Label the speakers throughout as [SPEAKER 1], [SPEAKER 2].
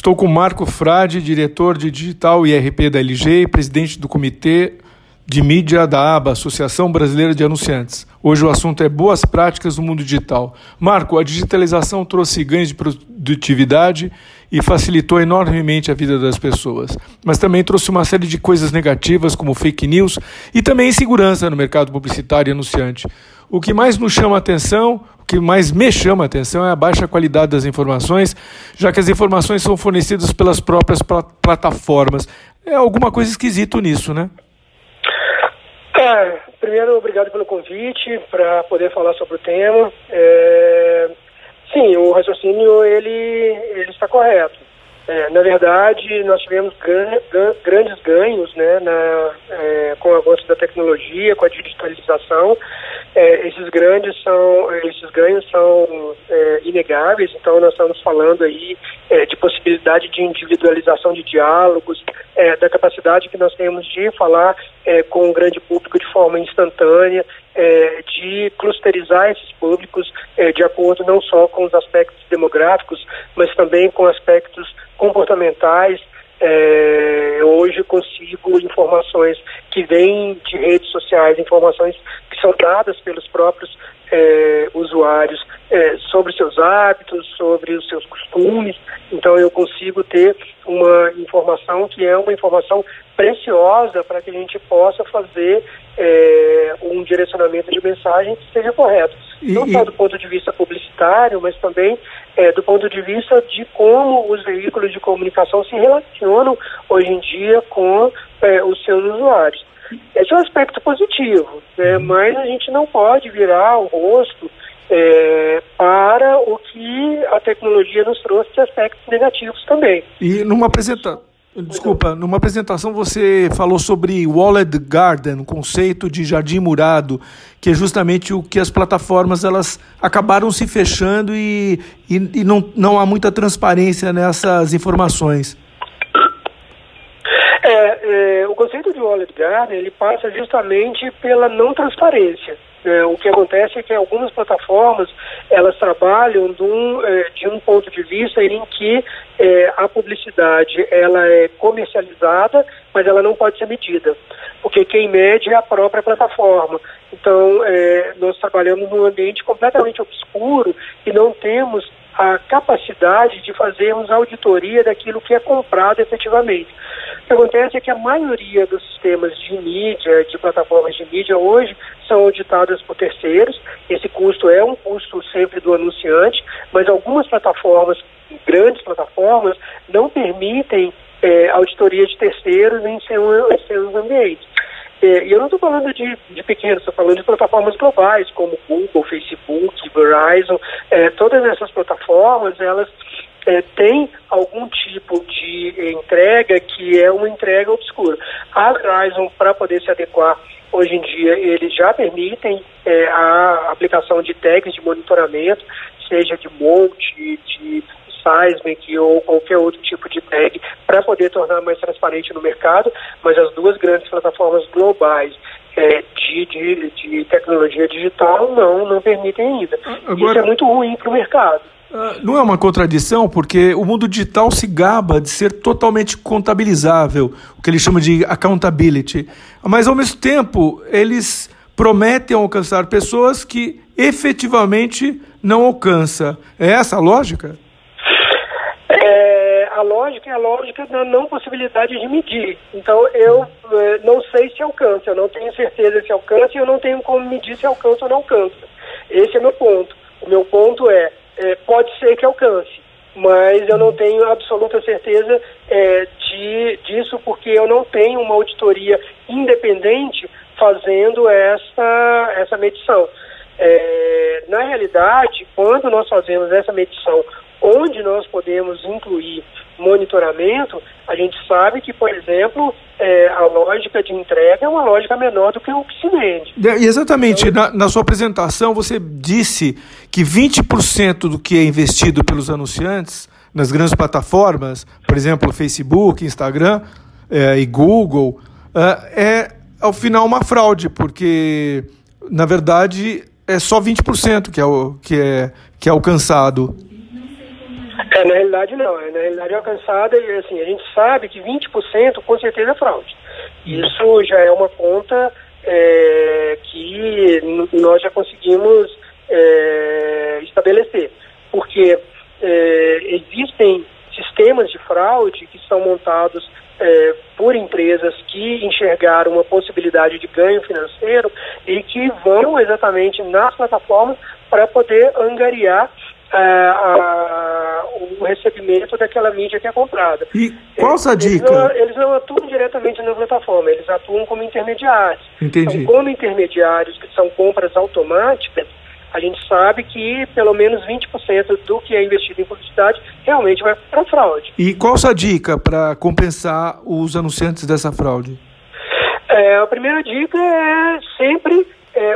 [SPEAKER 1] Estou com Marco Frade, diretor de digital e RP da LG e presidente do comitê de mídia da ABA, Associação Brasileira de Anunciantes. Hoje o assunto é boas práticas no mundo digital. Marco, a digitalização trouxe ganhos de produtividade e facilitou enormemente a vida das pessoas, mas também trouxe uma série de coisas negativas, como fake news e também insegurança no mercado publicitário e anunciante. O que mais nos chama atenção, o que mais me chama atenção é a baixa qualidade das informações, já que as informações são fornecidas pelas próprias plataformas. É alguma coisa esquisito nisso, né?
[SPEAKER 2] É, primeiro, obrigado pelo convite para poder falar sobre o tema. É, sim, o raciocínio ele, ele está correto. É, na verdade, nós tivemos grandes ganhos né, na, é, com o avanço da tecnologia, com a digitalização. É, esses grandes são, esses ganhos são é, inegáveis. Então, nós estamos falando aí é, de possibilidade de individualização de diálogos, é, da capacidade que nós temos de falar com o grande público de forma instantânea, de clusterizar esses públicos de acordo não só com os aspectos demográficos, mas também com aspectos comportamentais. É, hoje consigo informações que vêm de redes sociais, informações que são dadas pelos próprios é, usuários é, sobre seus hábitos, sobre os seus costumes. Então eu consigo ter uma informação que é uma informação preciosa para que a gente possa fazer é, um direcionamento de mensagem que seja correto. E, Não só do ponto de vista publicitário, mas também é, do ponto de vista de como os veículos de comunicação se relacionam hoje em dia com é, os seus usuários. Esse é um aspecto positivo, né? Uhum. mas a gente não pode virar o rosto é, para o que a tecnologia nos trouxe de aspectos negativos também.
[SPEAKER 1] E numa apresentação. Desculpa, numa apresentação você falou sobre Walled Garden, um conceito de jardim murado, que é justamente o que as plataformas elas acabaram se fechando e, e, e não, não há muita transparência nessas informações.
[SPEAKER 2] É, é, o conceito de Walled Garden ele passa justamente pela não transparência. É, o que acontece é que algumas plataformas elas trabalham de um, é, de um ponto de vista em que é, a publicidade ela é comercializada, mas ela não pode ser medida, porque quem mede é a própria plataforma. Então, é, nós trabalhamos num ambiente completamente obscuro e não temos a capacidade de fazermos auditoria daquilo que é comprado efetivamente. Que acontece é que a maioria dos sistemas de mídia, de plataformas de mídia hoje, são auditadas por terceiros. Esse custo é um custo sempre do anunciante, mas algumas plataformas, grandes plataformas, não permitem é, auditoria de terceiros em seus, seus ambientes. É, e eu não estou falando de, de pequenos, estou falando de plataformas globais, como Google, Facebook, Verizon. É, todas essas plataformas, elas é, têm algum tipo de entrega que é uma entrega obscura. A Verizon, para poder se adequar hoje em dia, eles já permitem é, a aplicação de tags de monitoramento, seja de monte, de seismic ou qualquer outro tipo de tag para poder tornar mais transparente no mercado, mas as duas grandes plataformas globais é, de, de, de, tecnologia digital não, não permitem ainda. Agora, Isso é muito ruim para o mercado.
[SPEAKER 1] Ah, não é uma contradição, porque o mundo digital se gaba de ser totalmente contabilizável, o que ele chama de accountability. Mas, ao mesmo tempo, eles prometem alcançar pessoas que efetivamente não alcança. É essa a lógica?
[SPEAKER 2] Lógica é a lógica da não possibilidade de medir. Então, eu é, não sei se alcança, eu não tenho certeza se alcança e eu não tenho como medir se alcança ou não alcança. Esse é meu ponto. O meu ponto é, é pode ser que alcance, mas eu não tenho absoluta certeza é, de, disso porque eu não tenho uma auditoria independente fazendo essa, essa medição. É, na realidade, quando nós fazemos essa medição onde nós podemos monitoramento, a gente sabe que, por exemplo, é, a lógica de entrega é uma lógica menor do que o que se vende.
[SPEAKER 1] Exatamente. Então, na, na, sua apresentação, você disse que 20% do que é investido pelos anunciantes nas grandes plataformas, por exemplo, Facebook, Instagram é, e Google, é, é, ao final uma fraude, porque, na verdade, é só 20% que é, o, que é, que é alcançado.
[SPEAKER 2] É, na realidade não, é, na realidade é alcançada e assim, a gente sabe que 20% com certeza é fraude. Isso já é uma conta é, que nós já conseguimos é, estabelecer, porque é, existem sistemas de fraude que são montados é, por empresas que enxergaram uma possibilidade de ganho financeiro e que vão exatamente nas plataformas para poder angariar a, o recebimento daquela mídia que é comprada.
[SPEAKER 1] E qual a dica?
[SPEAKER 2] Eles não, eles não, atuam diretamente na plataforma, eles atuam como intermediários.
[SPEAKER 1] Entendi.
[SPEAKER 2] Então, como intermediários, que são compras automáticas, a gente sabe que pelo menos 20% do que é investido em publicidade realmente vai para fraude.
[SPEAKER 1] E qual a sua dica para compensar os anunciantes dessa fraude?
[SPEAKER 2] É, a primeira dica é sempre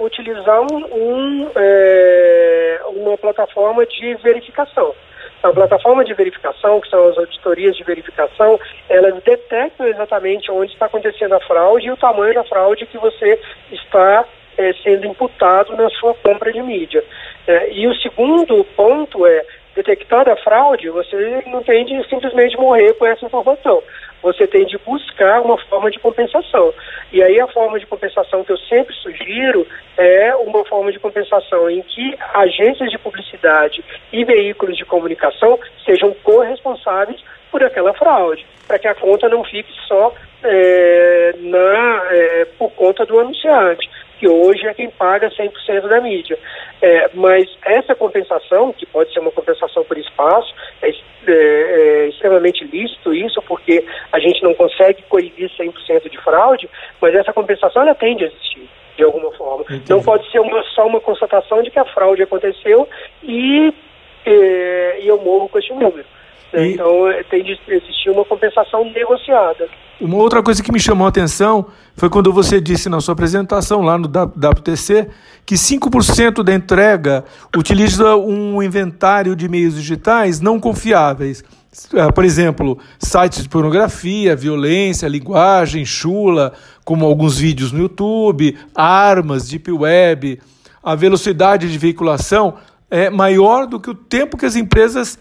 [SPEAKER 2] é, utilizar um, é, uma plataforma de verificação. A plataforma de verificação, que são as auditorias de verificação, elas detectam exatamente onde está acontecendo a fraude e o tamanho da fraude que você está é, sendo imputado na sua compra de mídia. É, e o segundo ponto é, detectada a fraude, você não tem de simplesmente morrer com essa informação. Você tem de buscar uma forma de compensação. E aí a forma de compensação que eu sempre sugiro é uma forma de compensação em que agências de publicidade e veículos de comunicação sejam corresponsáveis por aquela fraude, para que a conta não fique só é, na, é, por conta do anunciante que hoje é quem paga 100% da mídia. É, mas essa compensação, que pode ser uma compensação por espaço, é, é, é, extremamente lícito isso, porque a gente não consegue coibir 100% de fraude, mas essa compensação ela tem de existir de alguma forma. Entendi. Não pode ser uma, só uma constatação de que a fraude aconteceu e, é, e eu morro com esse número. E... Então tem de existir uma compensação negociada.
[SPEAKER 1] Uma outra coisa que me chamou a atenção foi quando você disse na sua apresentação lá no WTC que 5% da entrega utiliza um inventário de meios digitais não confiáveis. Ah, por exemplo, sites de pornografia, violência, linguagem, chula, como alguns vídeos no YouTube, armas, deep web. A velocidade de veiculação é maior do que o tempo que as empresas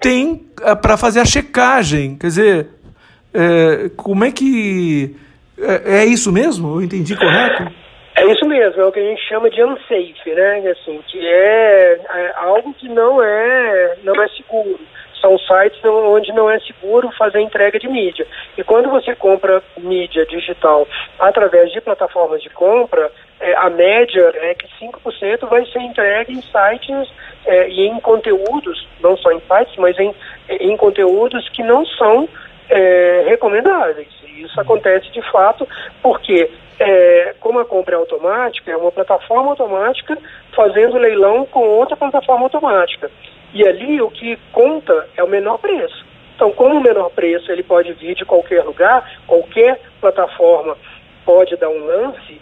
[SPEAKER 1] têm ah, para fazer a checagem. Quer dizer, é, como é que. É, é, isso mesmo? Eu entendi correto?
[SPEAKER 2] É isso mesmo, é o que a gente chama de unsafe, né? Assim, que é, é algo que não é, não é seguro. São sites onde não é seguro fazer entrega de mídia. E quando você compra mídia digital através de plataformas de compra, é, a média é que 5% vai ser entregue em sites é, e em conteúdos, não só em sites, mas em, em conteúdos que não são é, recomendáveis. E isso acontece de fato porque, é, como a compra é automática, é uma plataforma automática fazendo leilão com outra plataforma automática. E ali o que conta é o menor preço. Então, como o menor preço ele pode vir de qualquer lugar, qualquer plataforma pode dar um lance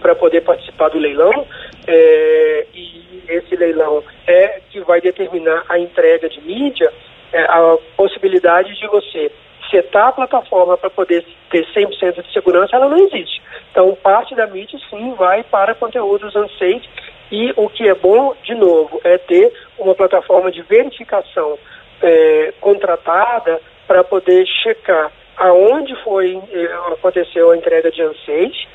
[SPEAKER 2] para poder participar do leilão, é, e esse leilão é que vai determinar a entrega de mídia, é, a possibilidade de você setar a plataforma para poder ter 100% de segurança, ela não existe. Então, parte da mídia, sim, vai para conteúdos unsafe e o que é bom, de novo, é ter uma plataforma de verificação é, contratada para poder checar aonde foi é, aconteceu a entrega de unsafe,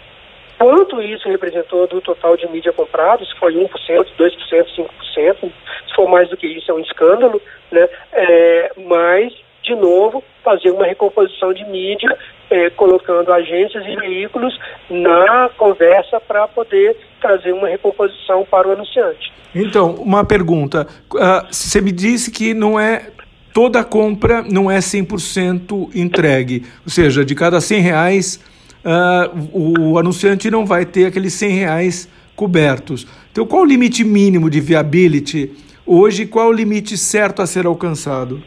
[SPEAKER 2] quanto isso representou do total de mídia comprado, se foi 1%, 2%, 5%, se for mais do que isso é um escândalo, né? É, mas de novo, fazer uma recomposição de mídia, eh, colocando agências e veículos na conversa para poder trazer uma recomposição para o anunciante.
[SPEAKER 1] Então, uma pergunta. Uh, você me disse que não é toda compra não é 100% entregue. Ou seja, de cada 100 reais, uh, o anunciante não vai ter aqueles 100 reais cobertos. Então, qual o limite mínimo de viability hoje e qual o limite certo a ser alcançado?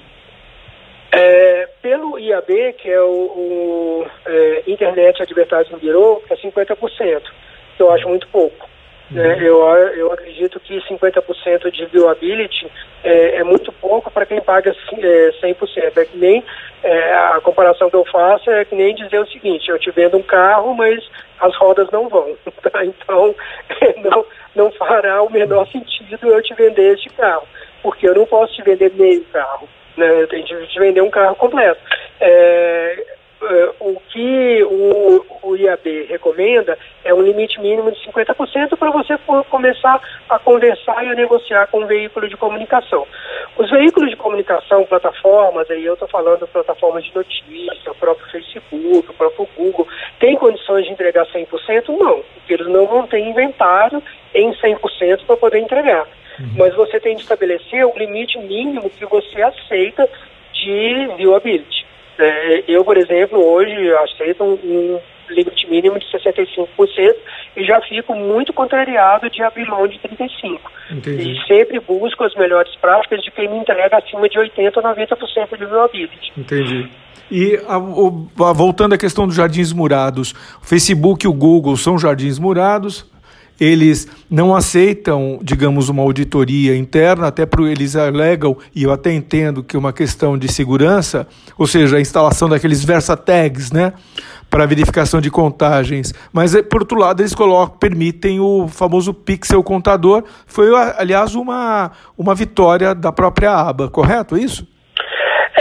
[SPEAKER 2] É, pelo IAB, que é o, o é, Internet Advertising Bureau, é 50%, que eu acho muito pouco. Uhum. Eu, eu acredito que 50% de viewability é, é muito pouco para quem paga é, 100%. É que nem é, a comparação que eu faço é que nem dizer o seguinte: eu te vendo um carro, mas as rodas não vão. Tá? Então, não, não fará o menor sentido eu te vender este carro. porque eu não posso te vender meio carro, né? eu tenho que te vender um carro completo. É, é o que o, o, IAB recomenda é um limite mínimo de 50% para você começar a conversar e a negociar com o veículo de comunicação. Os veículos de comunicação, plataformas, aí eu estou falando plataformas de notícia, o próprio Facebook, o próprio Google, tem condições de entregar 100%? Não, porque eles não vão ter inventário em 100% para poder entregar. Uhum. Mas você tem de estabelecer o limite mínimo que você aceita de viewability. É, eu, por exemplo, hoje aceito um, um limite mínimo de 65% e já fico muito contrariado de abrir mão de 35%. Entendi. E sempre busco as melhores práticas de quem me entrega acima de 80% ou 90% de viewability.
[SPEAKER 1] Entendi. E a, a, voltando à questão dos jardins murados, o Facebook e o Google são jardins murados, eles não aceitam, digamos, uma auditoria interna, até porque eles alegam, e eu até entendo que é uma questão de segurança, ou seja, a instalação daqueles versa tags, né, para verificação de contagens. Mas, eh, por outro lado, eles colocam, permitem o famoso pixel contador. Foi, aliás, uma, uma vitória da própria aba, correto isso?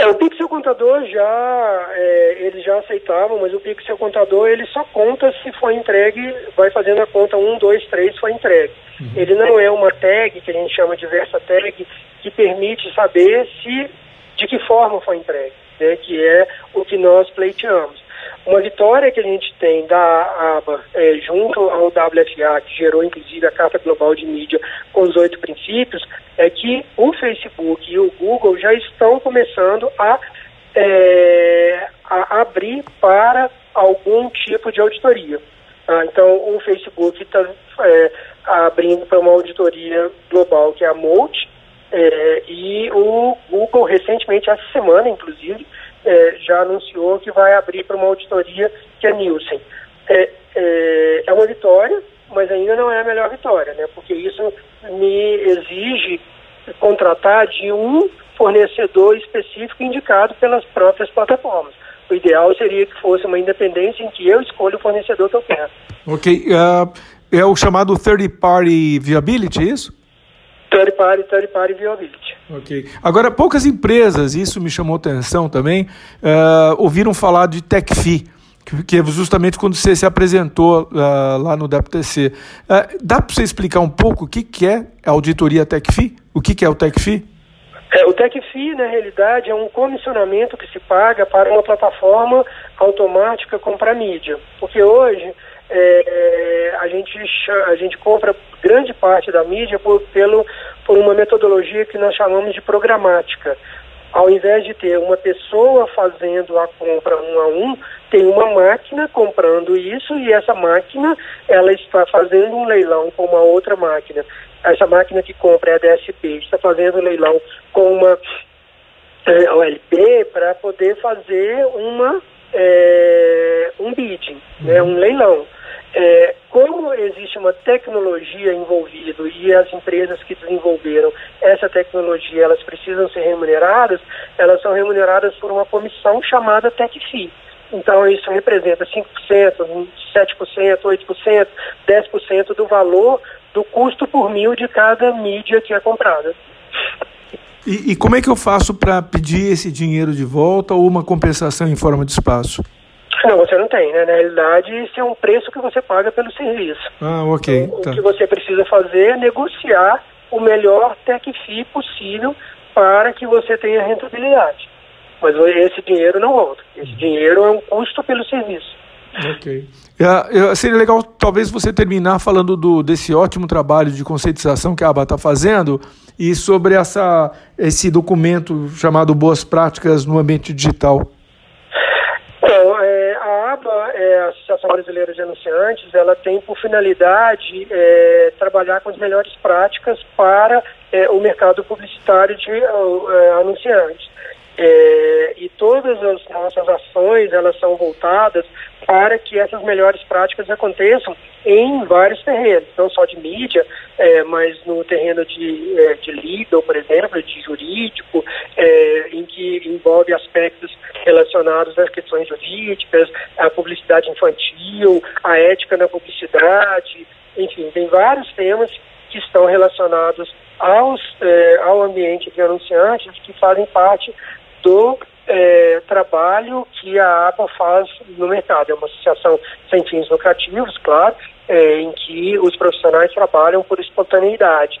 [SPEAKER 2] É, o Pixel Contador já, é, eles já aceitavam, mas o Pixel Contador ele só conta se for entregue, vai fazendo a conta 1, 2, 3 foi entregue. Uhum. Ele não é uma tag, que a gente chama de versa tag, que permite saber se, de que forma foi entregue, né, que é o que nós pleiteamos. Uma vitória que a gente tem da aba é, junto ao WFA, que gerou inclusive a Carta Global de Mídia com os oito princípios, é que o Facebook e o Google já estão começando a, é, abrir para algum tipo de auditoria. Ah, então, o Facebook está é, abrindo para uma auditoria global, que é a MOLT, é, e o Google, recentemente, essa semana, inclusive, é, já anunciou que vai abrir para uma auditoria que é Nielsen. É, é, é, uma vitória, mas ainda não é a melhor vitória, né? porque isso me exige contratar de um fornecedor específico indicado pelas próprias plataformas. O ideal seria que fosse uma independência em que eu escolho o fornecedor que eu quero.
[SPEAKER 1] Ok. Uh, é o chamado Third Party Viability, é isso?
[SPEAKER 2] Third Party, Third Party Viability.
[SPEAKER 1] Ok. Agora, poucas empresas, isso me chamou atenção também, uh, ouviram falar de TechFi, que é justamente quando você se apresentou uh, lá no WTC. Uh, dá para você explicar um pouco o que, que é a auditoria TechFi? O que, que é o TechFi?
[SPEAKER 2] É, o TechFi, na realidade, é um comissionamento que se paga para uma plataforma automática comprar mídia. Porque hoje é, a, gente, a gente compra grande parte da mídia por, pelo, por uma metodologia que nós chamamos de programática. Ao invés de ter uma pessoa fazendo a compra um a um, tem uma máquina comprando isso e essa máquina ela está fazendo um leilão com uma outra máquina. Essa máquina que compra é a DSP, está fazendo um leilão com uma é, OLP para poder fazer uma é, um bidding, né, um leilão. É, como existe uma tecnologia envolvida e as empresas que desenvolveram essa tecnologia elas precisam ser remuneradas, elas são remuneradas por uma comissão chamada TechFi. Então isso representa 5%, 7%, 8%, 10% do valor do custo por mil de cada mídia que é comprada.
[SPEAKER 1] E, e como é que eu faço para pedir esse dinheiro de volta ou uma compensação em forma de espaço?
[SPEAKER 2] Não, você não tem, né? Na realidade, isso é um preço que você paga pelo serviço.
[SPEAKER 1] Ah, ok.
[SPEAKER 2] Então, tá. O que você precisa fazer é negociar o melhor tech fee possível para que você tenha rentabilidade. Mas esse dinheiro não volta. Esse dinheiro é um custo pelo serviço.
[SPEAKER 1] Ok. É, seria legal talvez você terminar falando do, desse ótimo trabalho de conscientização que a ABA está fazendo e sobre essa, esse documento chamado Boas Práticas no Ambiente Digital.
[SPEAKER 2] Então, é, a ABA, é, a Associação Brasileira de Anunciantes, ela tem por finalidade é, trabalhar com as melhores práticas para é, o mercado publicitário de é, anunciantes. É, e todas as nossas ações elas são voltadas para que essas melhores práticas aconteçam em vários terrenos, não só de mídia, é, mas no terreno de, é, de legal, por exemplo, de jurídico, é, em que envolve aspectos relacionados às questões jurídicas, à publicidade infantil, à ética na publicidade, enfim, tem vários temas que estão relacionados aos, é, ao ambiente de anunciantes que fazem parte do é, trabalho que a ABA faz no mercado. É uma associação sem fins lucrativos, claro, é, em que os profissionais trabalham por espontaneidade.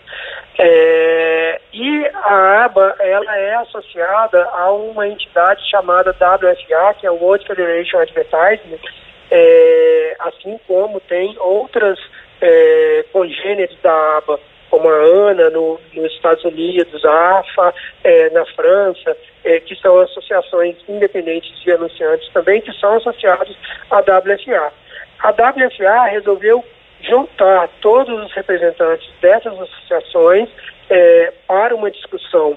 [SPEAKER 2] É, e a ABA ela é associada a uma entidade chamada WFA, que é o World Federation Advertising, é, assim como tem outras é, congêneres da ABA, como a ANA no, nos Estados Unidos, a AFA é, na França, é, que são associações independentes de anunciantes também, que são associados à WFA. A WFA resolveu juntar todos os representantes dessas associações é, para uma discussão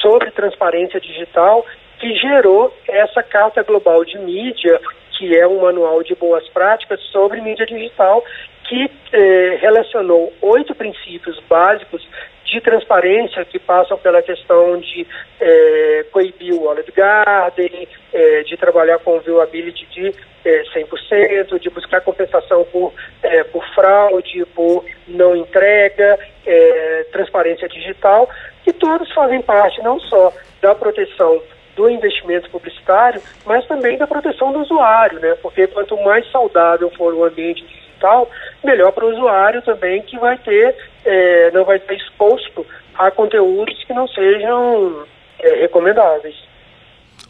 [SPEAKER 2] sobre transparência digital que gerou essa Carta Global de Mídia, que é um manual de boas práticas sobre mídia digital, que eh, relacionou oito princípios básicos de transparência que passam pela questão de eh, coibir o Olive Garden, eh, de trabalhar com viewability de eh, 100%, de buscar compensação por, eh, por fraude, por não entrega, eh, transparência digital, que todos fazem parte não só da proteção do investimento publicitário, mas também da proteção do usuário, né? Porque quanto mais saudável for o ambiente digital, melhor para o usuário também que vai ter, é, não vai estar exposto a conteúdos que não sejam é, recomendáveis.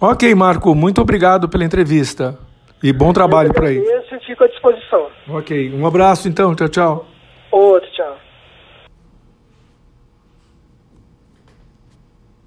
[SPEAKER 1] Ok, Marco, muito obrigado pela entrevista e bom trabalho por aí.
[SPEAKER 2] Eu fico à disposição.
[SPEAKER 1] Ok, um abraço então, tchau, tchau.
[SPEAKER 2] Outro, tchau.